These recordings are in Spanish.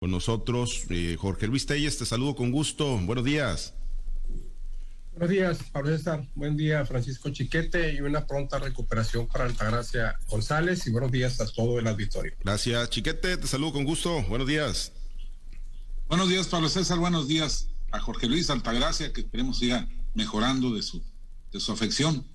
con nosotros. Eh, Jorge Luis Telles, te saludo con gusto. Buenos días. Buenos días, Pablo César. Buen día, Francisco Chiquete, y una pronta recuperación para Altagracia González. Y buenos días a todo el auditorio. Gracias, Chiquete. Te saludo con gusto. Buenos días. Buenos días, Pablo César. Buenos días a Jorge Luis Altagracia, que esperemos siga mejorando de su, de su afección.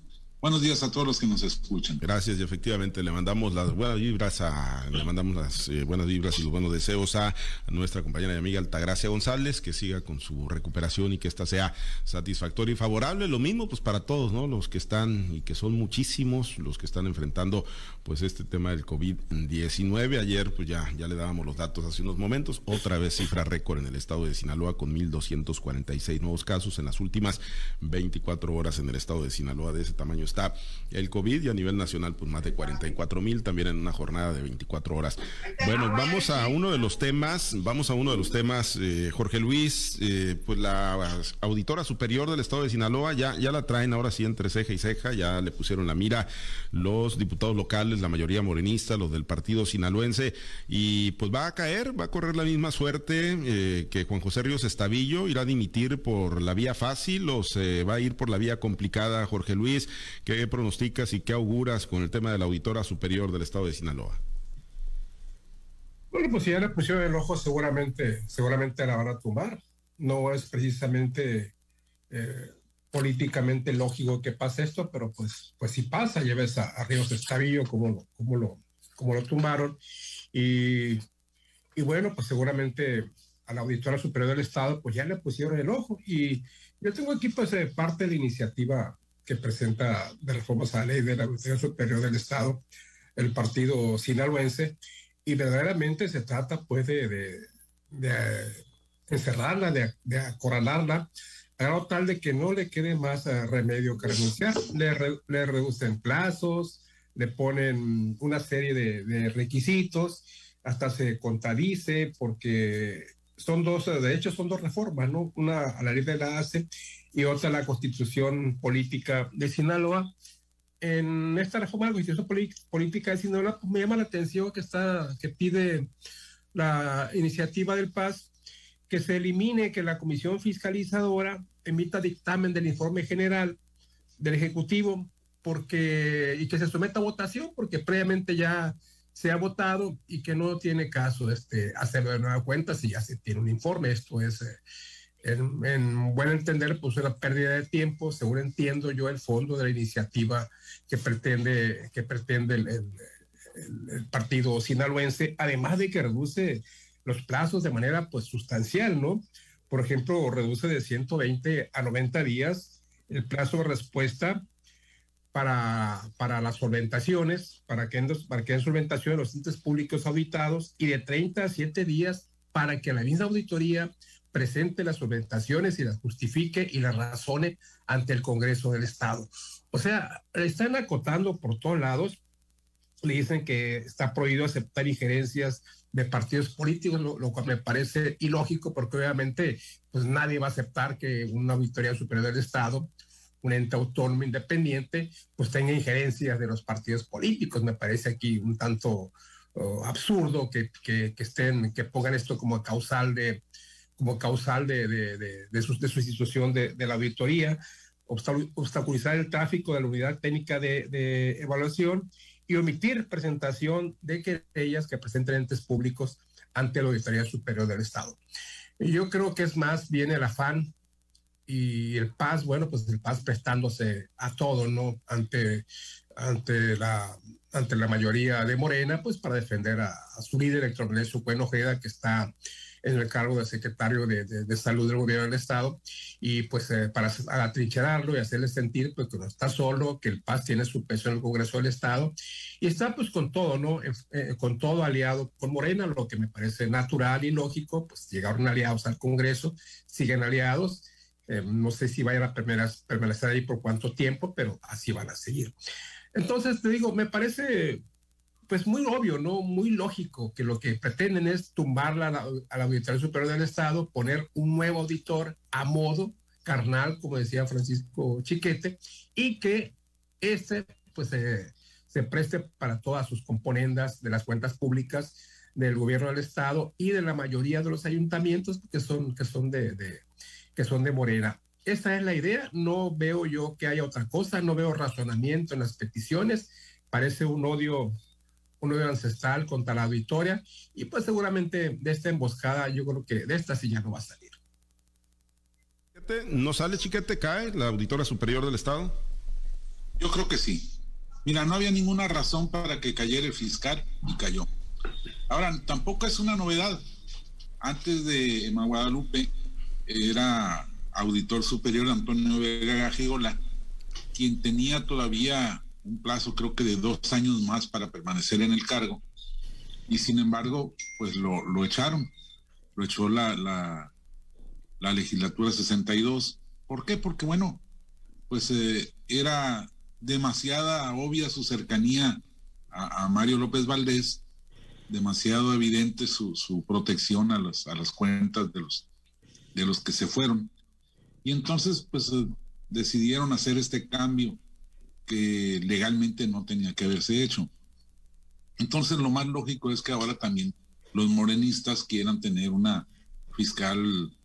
Buenos días a todos los que nos escuchan. Gracias y efectivamente le mandamos las buenas vibras a, le mandamos las eh, buenas vibras y los buenos deseos a, nuestra compañera y amiga Altagracia González, que siga con su recuperación y que esta sea satisfactoria y favorable. Lo mismo pues para todos, ¿no? Los que están y que son muchísimos los que están enfrentando pues este tema del COVID-19. Ayer pues ya, ya le dábamos los datos hace unos momentos. Otra vez cifra récord en el estado de Sinaloa con 1.246 nuevos casos en las últimas 24 horas en el estado de Sinaloa de ese tamaño está el COVID y a nivel nacional pues más de 44 mil también en una jornada de 24 horas. Bueno, vamos a uno de los temas, vamos a uno de los temas, eh, Jorge Luis, eh, pues la auditora superior del estado de Sinaloa ya, ya la traen ahora sí entre ceja y ceja, ya le pusieron la mira los diputados locales, la mayoría morenista, los del partido sinaloense, y pues va a caer, va a correr la misma suerte eh, que Juan José Ríos Estavillo, irá a dimitir por la vía fácil o se va a ir por la vía complicada, Jorge Luis. ¿Qué pronosticas y qué auguras con el tema de la auditora superior del estado de Sinaloa? Bueno, pues si ya le pusieron el ojo, seguramente, seguramente la van a tumbar. No es precisamente eh, políticamente lógico que pase esto, pero pues, pues si pasa, lleves a, a Ríos Estavillo como como lo, como lo tumbaron. Y, y bueno, pues seguramente a la auditora superior del Estado, pues ya le pusieron el ojo. Y yo tengo aquí pues parte de iniciativa que presenta de reformas a la ley de la Auditoría Superior del Estado, el partido sinaloense, y verdaderamente se trata pues de, de, encerrarla, de, de acorralarla, a tal de que no le quede más eh, remedio que renunciar. Le, le, reducen plazos, le ponen una serie de, de requisitos, hasta se contradice porque son dos, de hecho son dos reformas, ¿no? Una a la ley de la ACE y otra la constitución política de Sinaloa. En esta reforma de la constitución política de Sinaloa pues, me llama la atención que, está, que pide la iniciativa del PAS que se elimine que la comisión fiscalizadora emita dictamen del informe general del Ejecutivo porque, y que se someta a votación porque previamente ya se ha votado y que no tiene caso este, hacerlo de nueva cuenta si ya se tiene un informe. Esto es... Eh, en, buen entender, pues una pérdida de tiempo, según entiendo yo, el fondo de la iniciativa que pretende, que pretende el, el, partido sinaloense, además de que reduce los plazos de manera pues sustancial, ¿no? Por ejemplo, reduce de 120 a 90 días el plazo de respuesta para, para las solventaciones, para que, en, para que en solventación los entes públicos auditados y de 30 a 7 días para que la misma auditoría presente las solventaciones y las justifique y las razone ante el Congreso del Estado. O sea, están acotando por todos lados, le dicen que está prohibido aceptar injerencias de partidos políticos, lo, cual me parece ilógico porque obviamente pues nadie va a aceptar que una auditoría superior del Estado, un ente autónomo independiente, pues tenga injerencias de los partidos políticos. Me parece aquí un tanto uh, absurdo que, que, que, estén, que pongan esto como causal de, como causal de, de, de, su, de su, institución de, la auditoría, obstaculizar el tráfico de la unidad técnica de, evaluación y omitir presentación de querellas que presenten entes públicos ante la Auditoría Superior del Estado. Y yo creo que es más bien el afán y el PAS, bueno, pues el PAS prestándose a todo, ¿no? Ante, ante, la, ante la mayoría de Morena, pues para defender a, su líder, Héctor su Ojeda, que está en el cargo de secretario de, de, salud del gobierno del estado y pues eh, para atrincherarlo y hacerle sentir pues que no está solo, que el PAS tiene su peso en el Congreso del Estado y está pues con todo, ¿no? Eh, con todo aliado con Morena, lo que me parece natural y lógico, pues llegaron aliados al Congreso, siguen aliados. Eh, no sé si vayan a permanecer ahí por cuánto tiempo, pero así van a seguir. Entonces, te digo, me parece pues muy obvio, ¿no? Muy lógico que lo que pretenden es tumbarla a la, Auditoría Superior del Estado, poner un nuevo auditor a modo carnal, como decía Francisco Chiquete, y que ese pues se preste para todas sus componendas de las cuentas públicas del gobierno del estado y de la mayoría de los ayuntamientos que son, que son de, de que son de Morena. Esa es la idea. No veo yo que haya otra cosa. No veo razonamiento en las peticiones. Parece un odio, un odio ancestral contra la auditoria. Y pues seguramente de esta emboscada, yo creo que de esta sí ya no va a salir. ¿No sale chiquete? ¿Cae la auditora superior del Estado? Yo creo que sí. Mira, no había ninguna razón para que cayera el fiscal y cayó. Ahora, tampoco es una novedad. Antes de Emma Guadalupe era auditor superior Antonio Vega Gajigola, quien tenía todavía un plazo creo que de dos años más para permanecer en el cargo. Y sin embargo, pues lo, lo echaron. Lo echó la, la, la, legislatura 62. ¿Por qué? Porque bueno, pues eh, era demasiada obvia su cercanía a, Mario López Valdés, demasiado evidente su, su protección a, los, a las cuentas de los, de los que se fueron. Y entonces, pues eh, decidieron hacer este cambio que legalmente no tenía que haberse hecho. Entonces, lo más lógico es que ahora también los morenistas quieran tener una fiscal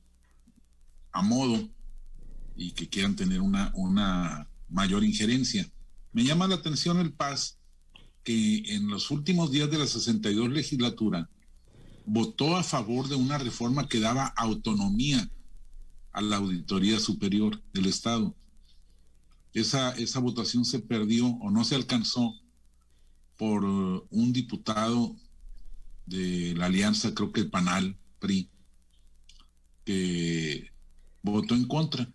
a modo y que quieran tener una, una mayor injerencia. Me llama la atención el PAS que en los últimos días de la 62 legislatura votó a favor de una reforma que daba autonomía a la Auditoría Superior del Estado. Esa, esa votación se perdió o no se alcanzó por uh, un diputado de la alianza, creo que el PANAL, PRI, que votó en contra.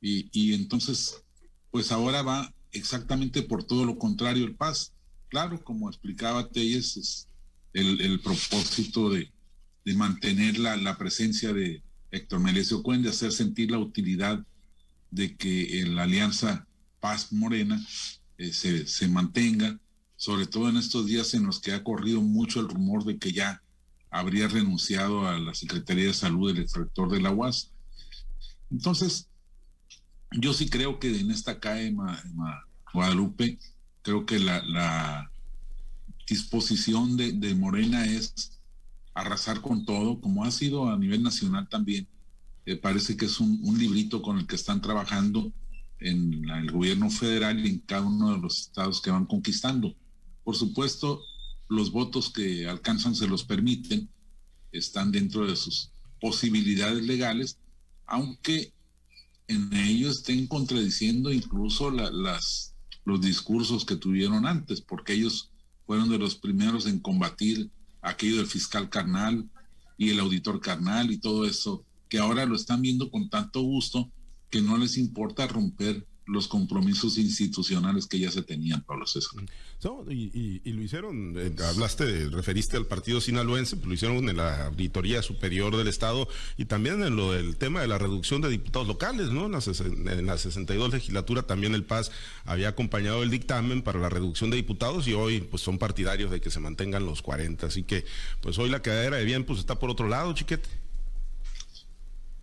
Y, y entonces, pues ahora va exactamente por todo lo contrario el PAS. Claro, como explicaba Telles, es el, el propósito de, de mantener la, la presencia de, Héctor Melesio Cuen de hacer sentir la utilidad de que la alianza Paz Morena eh, se, se, mantenga, sobre todo en estos días en los que ha corrido mucho el rumor de que ya habría renunciado a la Secretaría de Salud del rector de la UAS. Entonces, yo sí creo que en esta CAE Guadalupe, creo que la, la disposición de, de Morena es arrasar con todo, como ha sido a nivel nacional también. Eh, parece que es un, librito con el que están trabajando en el gobierno federal y en cada uno de los estados que van conquistando. Por supuesto, los votos que alcanzan se los permiten, están dentro de sus posibilidades legales, aunque en ellos estén contradiciendo incluso la, las, los discursos que tuvieron antes, porque ellos fueron de los primeros en combatir aquello del fiscal carnal y el auditor carnal y todo eso, que ahora lo están viendo con tanto gusto que no les importa romper los compromisos institucionales que ya se tenían, Pablo César. No, y, lo hicieron, eh, hablaste, referiste al partido sinaloense, pues lo hicieron en la Auditoría Superior del Estado y también en lo del tema de la reducción de diputados locales, ¿no? En la, en la 62 legislatura también el PAS había acompañado el dictamen para la reducción de diputados y hoy pues son partidarios de que se mantengan los 40, así que pues hoy la cadera de bien pues está por otro lado, chiquete.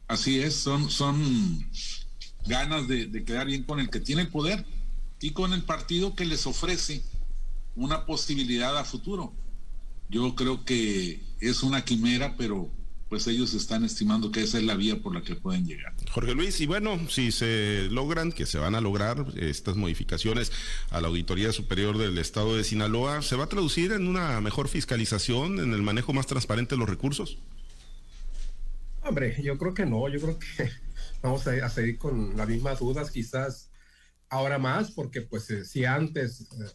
Así es, son, son ganas de, quedar bien con el que tiene el poder y con el partido que les ofrece una posibilidad a futuro. Yo creo que es una quimera, pero pues ellos están estimando que esa es la vía por la que pueden llegar. Jorge Luis, y bueno, si se logran, que se van a lograr estas modificaciones a la Auditoría Superior del Estado de Sinaloa, ¿se va a traducir en una mejor fiscalización, en el manejo más transparente de los recursos? Hombre, yo creo que no, yo creo que vamos a, seguir con las mismas dudas, quizás ahora más, porque pues eh, si antes eh,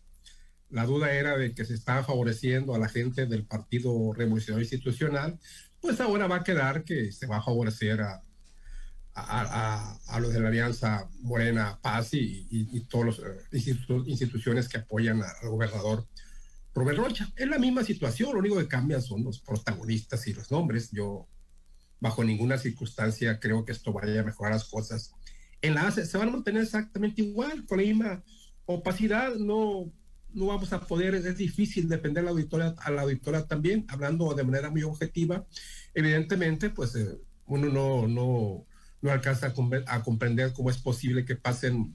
la duda era de que se estaba favoreciendo a la gente del Partido Revolucionario Institucional, pues ahora va a quedar que se va a favorecer a, los de la Alianza Morena Paz y, y, y todas las institu instituciones que apoyan al gobernador Robert Rocha. Es la misma situación, lo único que cambian son los protagonistas y los nombres. Yo bajo ninguna circunstancia creo que esto vaya a mejorar las cosas. En la ACE se van a mantener exactamente igual, con la misma opacidad, no, no vamos a poder, es difícil depender a la auditoría, a la auditoría también, hablando de manera muy objetiva. Evidentemente, pues eh, uno no, no, no alcanza a, a, comprender cómo es posible que pasen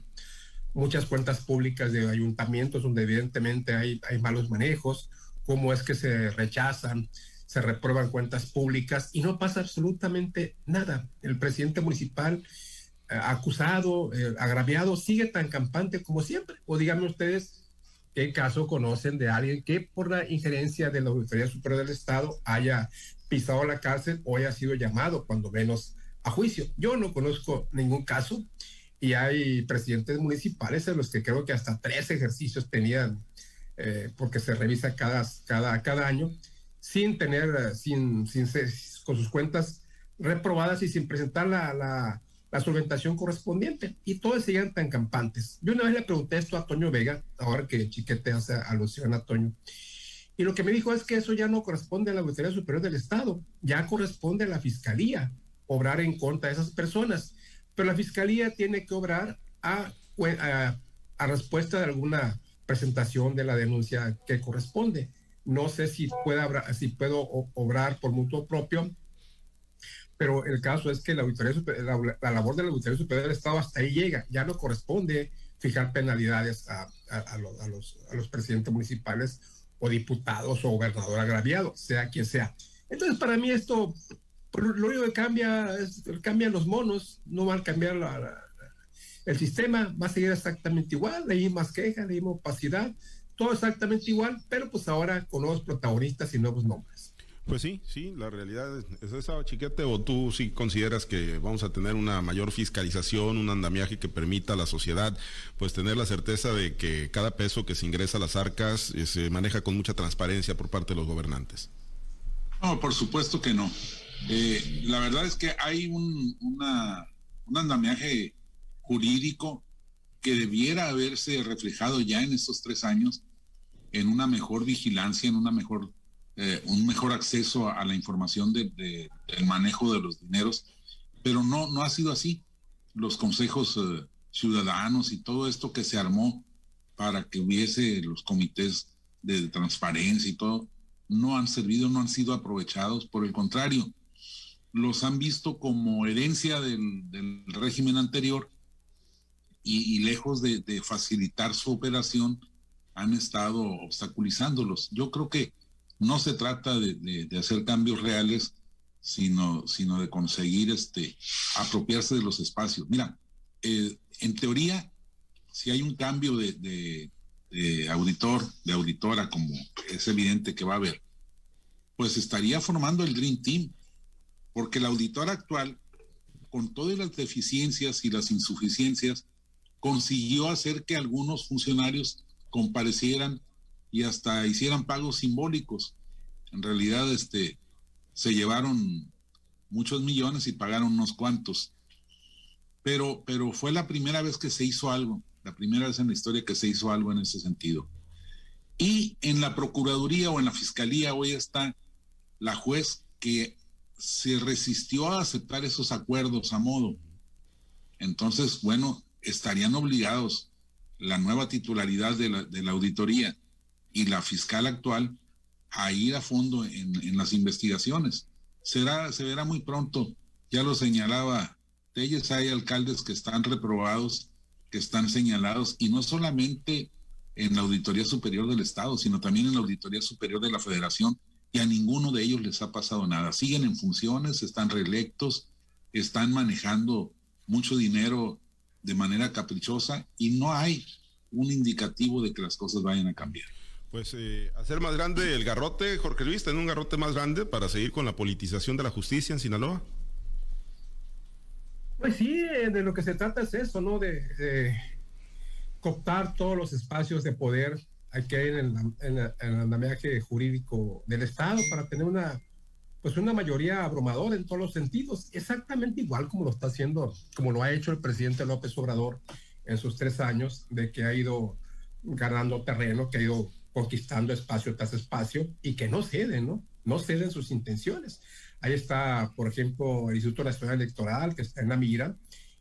muchas cuentas públicas de ayuntamientos donde evidentemente hay, hay malos manejos, cómo es que se rechazan, se reprueban cuentas públicas y no pasa absolutamente nada. El presidente municipal eh, acusado, eh, agraviado, sigue tan campante como siempre. O díganme ustedes qué caso conocen de alguien que por la injerencia de la Auditoría Superior del Estado haya pisado la cárcel o haya sido llamado cuando menos a juicio. Yo no conozco ningún caso y hay presidentes municipales en los que creo que hasta tres ejercicios tenían, eh, porque se revisa cada, cada, cada año, sin tener, sin, sin con sus cuentas reprobadas y sin presentar la, la, la solventación correspondiente. Y todos siguen tan campantes. Yo una vez le pregunté esto a Toño Vega, ahora que Chiquete hace alusión a Toño, y lo que me dijo es que eso ya no corresponde a la Auditoría Superior del Estado, ya corresponde a la Fiscalía obrar en contra de esas personas. Pero la Fiscalía tiene que obrar a, a, a respuesta de alguna presentación de la denuncia que corresponde. No sé si, pueda, si puedo obrar por mutuo propio, pero el caso es que la, auditoría la, labor de la Auditoría Superior del Estado hasta ahí llega. Ya no corresponde fijar penalidades a, a, los, a, los, presidentes municipales o diputados o gobernador agraviado, sea quien sea. Entonces, para mí esto, lo único que cambia es, cambian los monos, no van a cambiar la, el sistema, va a seguir exactamente igual, leí más quejas, leí opacidad, todo exactamente igual, pero pues ahora con nuevos protagonistas y nuevos nombres. Pues sí, sí, la realidad es esa, chiquete, o tú sí consideras que vamos a tener una mayor fiscalización, un andamiaje que permita a la sociedad pues tener la certeza de que cada peso que se ingresa a las arcas eh, se maneja con mucha transparencia por parte de los gobernantes. No, por supuesto que no. Eh, la verdad es que hay un, una, un andamiaje jurídico que debiera haberse reflejado ya en estos tres años en una mejor vigilancia, en una mejor, eh, un mejor acceso a, la información de, del manejo de los dineros, pero no, no ha sido así. Los consejos eh, ciudadanos y todo esto que se armó para que hubiese los comités de transparencia y todo, no han servido, no han sido aprovechados. Por el contrario, los han visto como herencia del régimen anterior y, lejos de, facilitar su operación, han estado obstaculizándolos. Yo creo que no se trata de, hacer cambios reales, sino, sino de conseguir este, apropiarse de los espacios. Mira, eh, en teoría, si hay un cambio de, auditor, de auditora, como es evidente que va a haber, pues estaría formando el Dream Team, porque el auditor actual, con todas las deficiencias y las insuficiencias, consiguió hacer que algunos funcionarios comparecieran y hasta hicieran pagos simbólicos. En realidad, este, se llevaron muchos millones y pagaron unos cuantos. Pero, pero fue la primera vez que se hizo algo, la primera vez en la historia que se hizo algo en ese sentido. Y en la Procuraduría o en la Fiscalía hoy está la juez que se resistió a aceptar esos acuerdos a modo. Entonces, bueno, estarían obligados la nueva titularidad de la, auditoría y la fiscal actual a ir a fondo en, las investigaciones. Será, se verá muy pronto, ya lo señalaba Telles, hay alcaldes que están reprobados, que están señalados, y no solamente en la Auditoría Superior del Estado, sino también en la Auditoría Superior de la Federación, y a ninguno de ellos les ha pasado nada. Siguen en funciones, están reelectos, están manejando mucho dinero de manera caprichosa y no hay un indicativo de que las cosas vayan a cambiar. Pues eh, hacer más grande el garrote, Jorge Luis, tener un garrote más grande para seguir con la politización de la justicia en Sinaloa. Pues sí, eh, de lo que se trata es eso, ¿no? De, de cooptar todos los espacios de poder que hay en el, en el andamiaje jurídico del Estado para tener una pues una mayoría abrumadora en todos los sentidos, exactamente igual como lo está haciendo, como lo ha hecho el presidente López Obrador en sus tres años, de que ha ido ganando terreno, que ha ido conquistando espacio tras espacio y que no cede, ¿no? No ceden sus intenciones. Ahí está, por ejemplo, el Instituto Nacional Electoral, que está en la mira,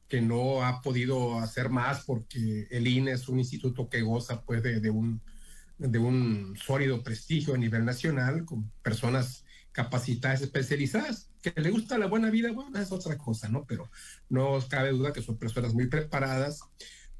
que no ha podido hacer más porque el INE es un instituto que goza pues de, de un, de un sólido prestigio a nivel nacional, con personas capacitadas, especializadas. Que le gusta la buena vida, bueno, es otra cosa, ¿no? Pero no cabe duda que son personas muy preparadas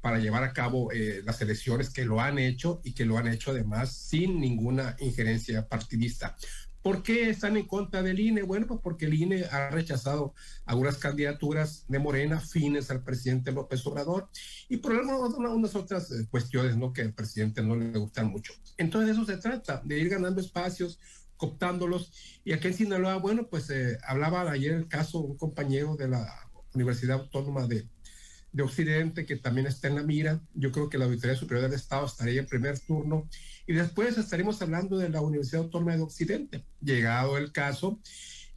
para llevar a cabo eh, las elecciones que lo han hecho y que lo han hecho además sin ninguna injerencia partidista. ¿Por qué están en contra del INE? Bueno, pues porque el INE ha rechazado algunas candidaturas de Morena fines al presidente López Obrador y por unas otras eh, cuestiones ¿no? que al presidente no le gustan mucho. Entonces de eso se trata, de ir ganando espacios, cooptándolos. Y aquí en Sinaloa, bueno, pues eh, hablaba ayer el caso un compañero de la Universidad Autónoma de, de Occidente, que también está en la mira. Yo creo que la Auditoría Superior del Estado estaría en primer turno. Y después estaremos hablando de la Universidad Autónoma de Occidente, llegado el caso.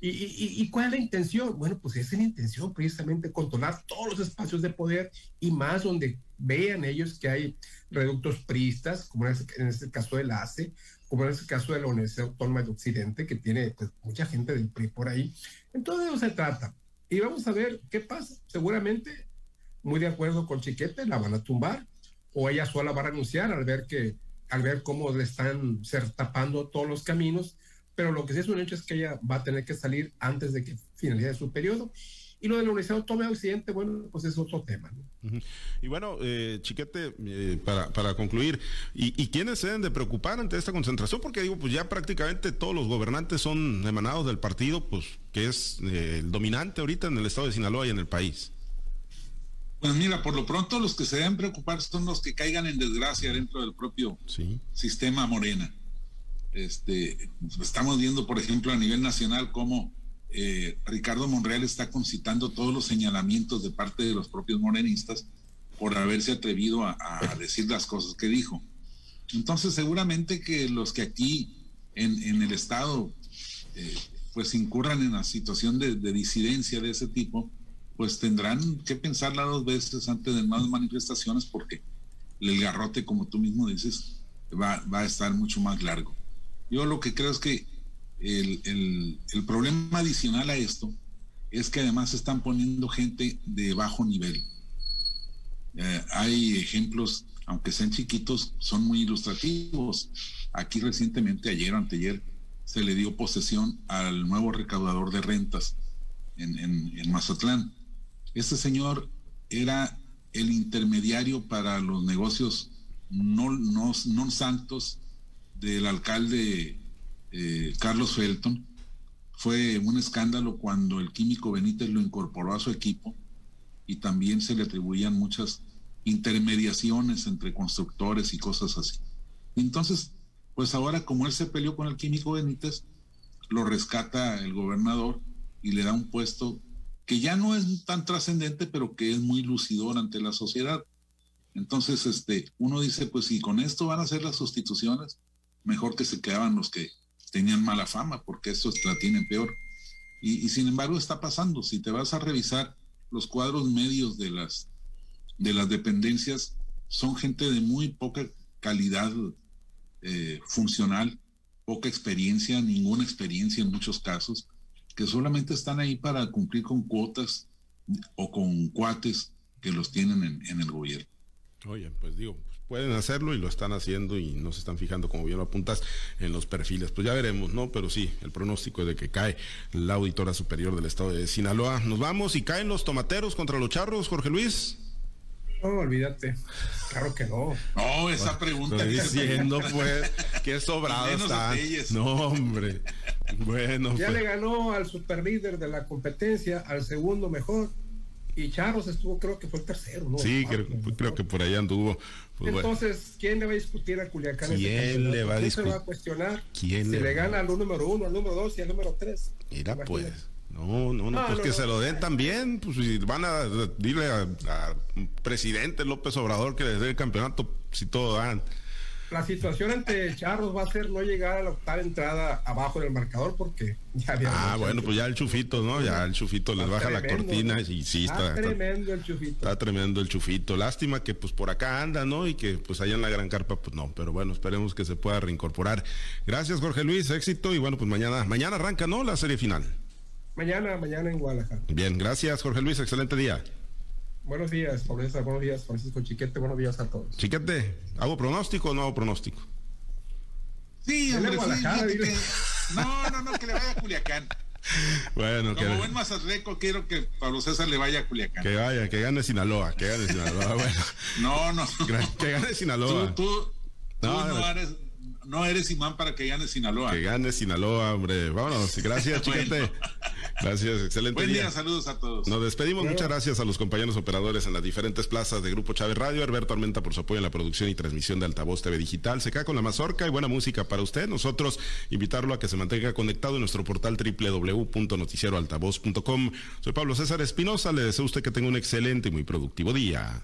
¿Y, cuál es la intención? Bueno, pues es la intención precisamente controlar todos los espacios de poder y más donde vean ellos que hay reductos pristas, como en este, este caso del ACE, como en el caso de la Universidad Autónoma de Occidente, que tiene pues, mucha gente del PRI por ahí. Entonces de eso se trata. Y vamos a ver qué pasa. Seguramente muy de acuerdo con Chiquete, la van a tumbar o ella sola va a renunciar al ver que al ver cómo le están ser tapando todos los caminos, pero lo que sí es un hecho es que ella va a tener que salir antes de que finalice su periodo. Y lo de la Universidad Autónoma de Occidente, bueno, pues es otro tema. Y bueno, eh, Chiquete, eh, para, para, concluir, ¿y, ¿y, quiénes se deben de preocupar ante esta concentración? Porque digo, pues ya prácticamente todos los gobernantes son emanados del partido, pues que es eh, el dominante ahorita en el estado de Sinaloa y en el país. Pues mira, por lo pronto los que se deben preocupar son los que caigan en desgracia dentro del propio sí. sistema Morena. Este, estamos viendo, por ejemplo, a nivel nacional cómo eh, Ricardo Monreal está concitando todos los señalamientos de parte de los propios morenistas por haberse atrevido a, decir las cosas que dijo. Entonces, seguramente que los que aquí en, el Estado eh, pues incurran en la situación de, de disidencia de ese tipo, pues tendrán que pensarla dos veces antes de más manifestaciones porque el garrote, como tú mismo dices, va, va a estar mucho más largo. Yo lo que creo es que el, el, problema adicional a esto es que además están poniendo gente de bajo nivel. Eh, hay ejemplos, aunque sean chiquitos, son muy ilustrativos. Aquí recientemente, ayer o anteayer, se le dio posesión al nuevo recaudador de rentas en, en, en Mazatlán este señor era el intermediario para los negocios no, no, no santos del alcalde eh, Carlos Felton. Fue un escándalo cuando el químico Benítez lo incorporó a su equipo y también se le atribuían muchas intermediaciones entre constructores y cosas así. Entonces, pues ahora como él se peleó con el químico Benítez, lo rescata el gobernador y le da un puesto que ya no es tan trascendente, pero que es muy lucidor ante la sociedad. Entonces, este, uno dice, pues si con esto van a ser las sustituciones, mejor que se quedaban los que tenían mala fama, porque estos la tienen peor. Y, y, sin embargo está pasando. Si te vas a revisar los cuadros medios de las, de las dependencias, son gente de muy poca calidad eh, funcional, poca experiencia, ninguna experiencia en muchos casos que solamente están ahí para cumplir con cuotas o con cuates que los tienen en, en el gobierno. Oye, pues digo, pueden hacerlo y lo están haciendo y no se están fijando, como bien lo apuntas, en los perfiles. Pues ya veremos, ¿no? Pero sí, el pronóstico es de que cae la auditora superior del estado de Sinaloa. Nos vamos y caen los tomateros contra los charros, Jorge Luis. No, olvídate. Claro que no. No, esa pregunta. Estoy diciendo, pues, que sobrado está. No, hombre. Bueno. Ya pues. le ganó al superlíder de la competencia, al segundo mejor. Y Charros estuvo, creo que fue el tercero, ¿no? Sí, creo, creo, que por ahí anduvo. Pues Entonces, bueno. ¿quién le va a discutir a Culiacán? ¿Quién le va a discutir? se va a cuestionar? ¿Quién si le, le gana al número uno, al número dos y al número tres. Mira, pues. No, no, no, pues no, que no, se lo den también, pues si van a dile a, a, presidente López Obrador que les dé el campeonato, si todo dan. La situación ante Charros va a ser no llegar a la octava entrada abajo del marcador porque ya Ah, bueno, pues ya el chufito, ¿no? Ya el chufito les baja tremendo, la cortina y sí está, está tremendo el chufito. Está tremendo el chufito. Lástima que pues por acá anda, ¿no? Y que pues allá en la Gran Carpa pues no, pero bueno, esperemos que se pueda reincorporar. Gracias, Jorge Luis, éxito y bueno, pues mañana mañana arranca, ¿no? La serie final. Mañana, mañana en Guadalajara. Bien, gracias Jorge Luis, excelente día. Buenos días, Paulista, buenos días, Francisco Chiquete, buenos días a todos. Chiquete, ¿hago pronóstico o no hago pronóstico? Sí, hombre, sí, que... No, no, no, que le vaya a Culiacán. bueno, Como buen mazatleco quiero que Pablo César le vaya a Culiacán. Que vaya, que gane Sinaloa, que gane Sinaloa. Bueno. No, no. Que gane Sinaloa. Tú, no, no, eres, no eres imán para que gane Sinaloa. Que gane Sinaloa, hombre. Vámonos. Gracias, chiquete. Gracias, excelente Buen día. saludos a todos. Nos despedimos, muchas gracias a los compañeros operadores en las diferentes plazas de Grupo Chávez Radio, Alberto Armenta por su apoyo en la producción y transmisión de Altavoz TV Digital, se cae con la mazorca y buena música para usted. Nosotros invitarlo a que se mantenga conectado en nuestro portal www.noticieroaltavoz.com. Soy Pablo César Espinosa, le deseo a usted que tenga un excelente y muy productivo día.